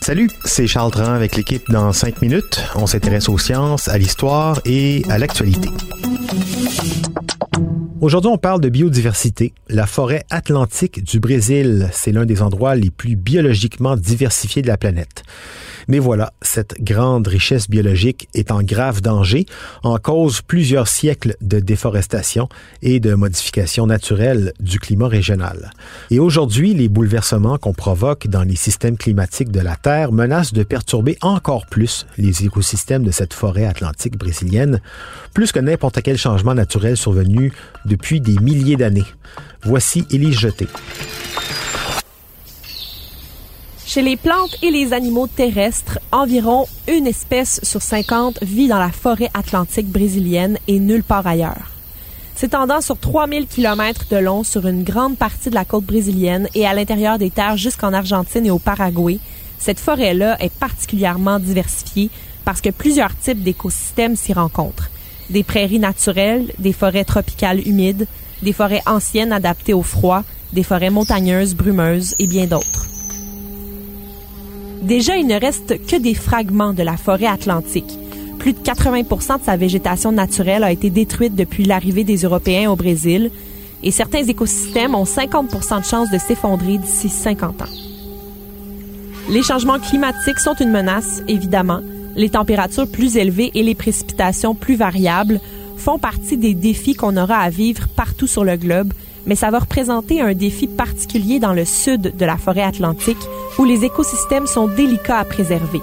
Salut, c'est Charles Tran avec l'équipe dans 5 minutes. On s'intéresse aux sciences, à l'histoire et à l'actualité. Aujourd'hui, on parle de biodiversité. La forêt atlantique du Brésil, c'est l'un des endroits les plus biologiquement diversifiés de la planète. Mais voilà, cette grande richesse biologique est en grave danger, en cause plusieurs siècles de déforestation et de modification naturelle du climat régional. Et aujourd'hui, les bouleversements qu'on provoque dans les systèmes climatiques de la Terre menacent de perturber encore plus les écosystèmes de cette forêt atlantique brésilienne, plus que n'importe quel changement naturel survenu depuis des milliers d'années. Voici Élise Jeté. Chez les plantes et les animaux terrestres, environ une espèce sur 50 vit dans la forêt atlantique brésilienne et nulle part ailleurs. S'étendant sur 3000 km de long sur une grande partie de la côte brésilienne et à l'intérieur des terres jusqu'en Argentine et au Paraguay, cette forêt-là est particulièrement diversifiée parce que plusieurs types d'écosystèmes s'y rencontrent. Des prairies naturelles, des forêts tropicales humides, des forêts anciennes adaptées au froid, des forêts montagneuses brumeuses et bien d'autres. Déjà, il ne reste que des fragments de la forêt atlantique. Plus de 80% de sa végétation naturelle a été détruite depuis l'arrivée des Européens au Brésil et certains écosystèmes ont 50 de chances de s'effondrer d'ici 50 ans. Les changements climatiques sont une menace, évidemment. Les températures plus élevées et les précipitations plus variables font partie des défis qu'on aura à vivre partout sur le globe, mais ça va représenter un défi particulier dans le sud de la forêt atlantique où les écosystèmes sont délicats à préserver.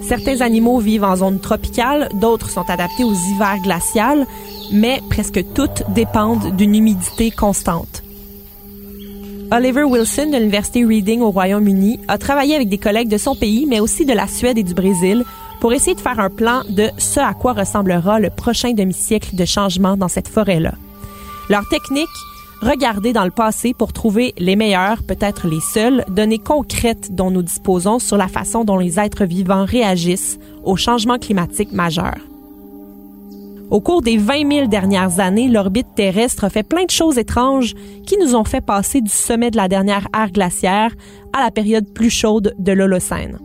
Certains animaux vivent en zone tropicale, d'autres sont adaptés aux hivers glaciales, mais presque toutes dépendent d'une humidité constante. Oliver Wilson de l'Université Reading au Royaume-Uni a travaillé avec des collègues de son pays, mais aussi de la Suède et du Brésil, pour essayer de faire un plan de ce à quoi ressemblera le prochain demi-siècle de changement dans cette forêt-là. Leur technique, regarder dans le passé pour trouver les meilleures, peut-être les seules, données concrètes dont nous disposons sur la façon dont les êtres vivants réagissent aux changements climatiques majeurs. Au cours des 20 000 dernières années, l'orbite terrestre a fait plein de choses étranges qui nous ont fait passer du sommet de la dernière ère glaciaire à la période plus chaude de l'Holocène.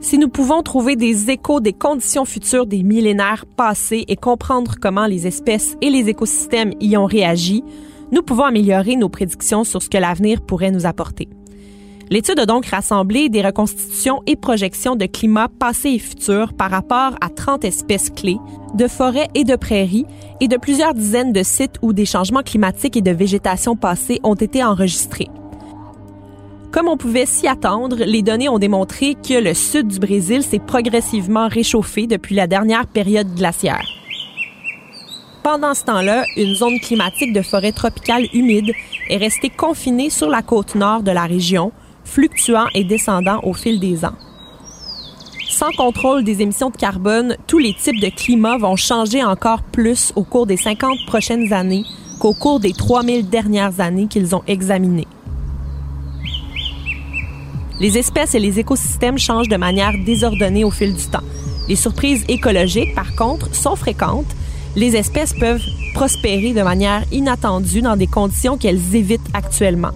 Si nous pouvons trouver des échos des conditions futures des millénaires passés et comprendre comment les espèces et les écosystèmes y ont réagi, nous pouvons améliorer nos prédictions sur ce que l'avenir pourrait nous apporter. L'étude a donc rassemblé des reconstitutions et projections de climat passé et futur par rapport à 30 espèces clés, de forêts et de prairies, et de plusieurs dizaines de sites où des changements climatiques et de végétation passée ont été enregistrés. Comme on pouvait s'y attendre, les données ont démontré que le sud du Brésil s'est progressivement réchauffé depuis la dernière période glaciaire. Pendant ce temps-là, une zone climatique de forêt tropicale humide est restée confinée sur la côte nord de la région, fluctuant et descendant au fil des ans. Sans contrôle des émissions de carbone, tous les types de climats vont changer encore plus au cours des 50 prochaines années qu'au cours des 3000 dernières années qu'ils ont examinées. Les espèces et les écosystèmes changent de manière désordonnée au fil du temps. Les surprises écologiques, par contre, sont fréquentes. Les espèces peuvent prospérer de manière inattendue dans des conditions qu'elles évitent actuellement.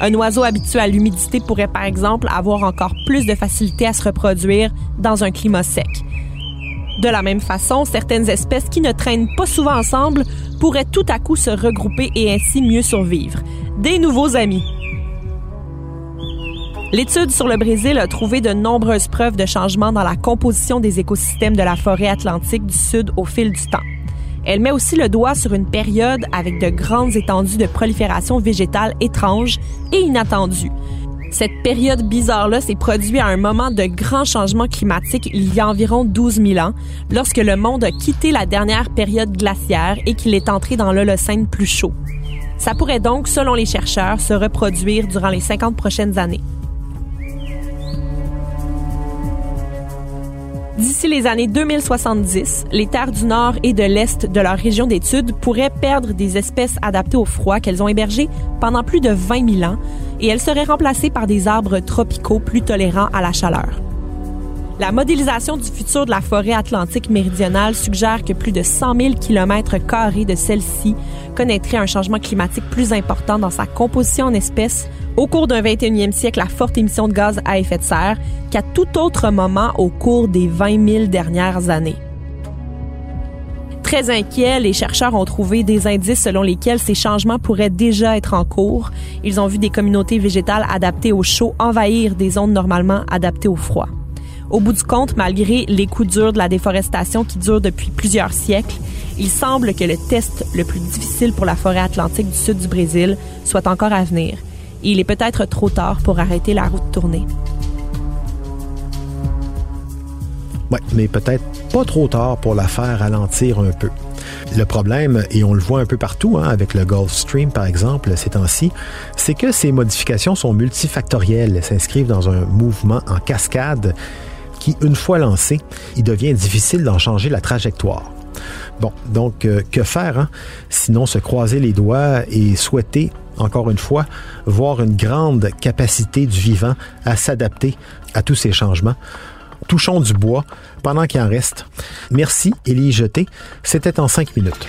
Un oiseau habitué à l'humidité pourrait par exemple avoir encore plus de facilité à se reproduire dans un climat sec. De la même façon, certaines espèces qui ne traînent pas souvent ensemble pourraient tout à coup se regrouper et ainsi mieux survivre. Des nouveaux amis. L'étude sur le Brésil a trouvé de nombreuses preuves de changements dans la composition des écosystèmes de la forêt atlantique du Sud au fil du temps. Elle met aussi le doigt sur une période avec de grandes étendues de prolifération végétale étrange et inattendue. Cette période bizarre-là s'est produite à un moment de grand changement climatique il y a environ 12 000 ans, lorsque le monde a quitté la dernière période glaciaire et qu'il est entré dans l'Holocène plus chaud. Ça pourrait donc, selon les chercheurs, se reproduire durant les 50 prochaines années. D'ici les années 2070, les terres du nord et de l'est de leur région d'étude pourraient perdre des espèces adaptées au froid qu'elles ont hébergées pendant plus de 20 000 ans et elles seraient remplacées par des arbres tropicaux plus tolérants à la chaleur. La modélisation du futur de la forêt atlantique méridionale suggère que plus de 100 000 km de celle-ci connaîtrait un changement climatique plus important dans sa composition en espèces au cours d'un 21e siècle à forte émission de gaz à effet de serre qu'à tout autre moment au cours des 20 000 dernières années. Très inquiets, les chercheurs ont trouvé des indices selon lesquels ces changements pourraient déjà être en cours. Ils ont vu des communautés végétales adaptées au chaud envahir des zones normalement adaptées au froid. Au bout du compte, malgré les coups durs de la déforestation qui durent depuis plusieurs siècles, il semble que le test le plus difficile pour la forêt atlantique du sud du Brésil soit encore à venir. Et il est peut-être trop tard pour arrêter la route tournée. Oui, mais peut-être pas trop tard pour la faire ralentir un peu. Le problème, et on le voit un peu partout, hein, avec le Gulf Stream par exemple ces temps-ci, c'est que ces modifications sont multifactorielles, s'inscrivent dans un mouvement en cascade une fois lancé, il devient difficile d'en changer la trajectoire. Bon, donc euh, que faire hein? Sinon se croiser les doigts et souhaiter, encore une fois, voir une grande capacité du vivant à s'adapter à tous ces changements. Touchons du bois pendant qu'il en reste. Merci, Élie Jeté. C'était en cinq minutes.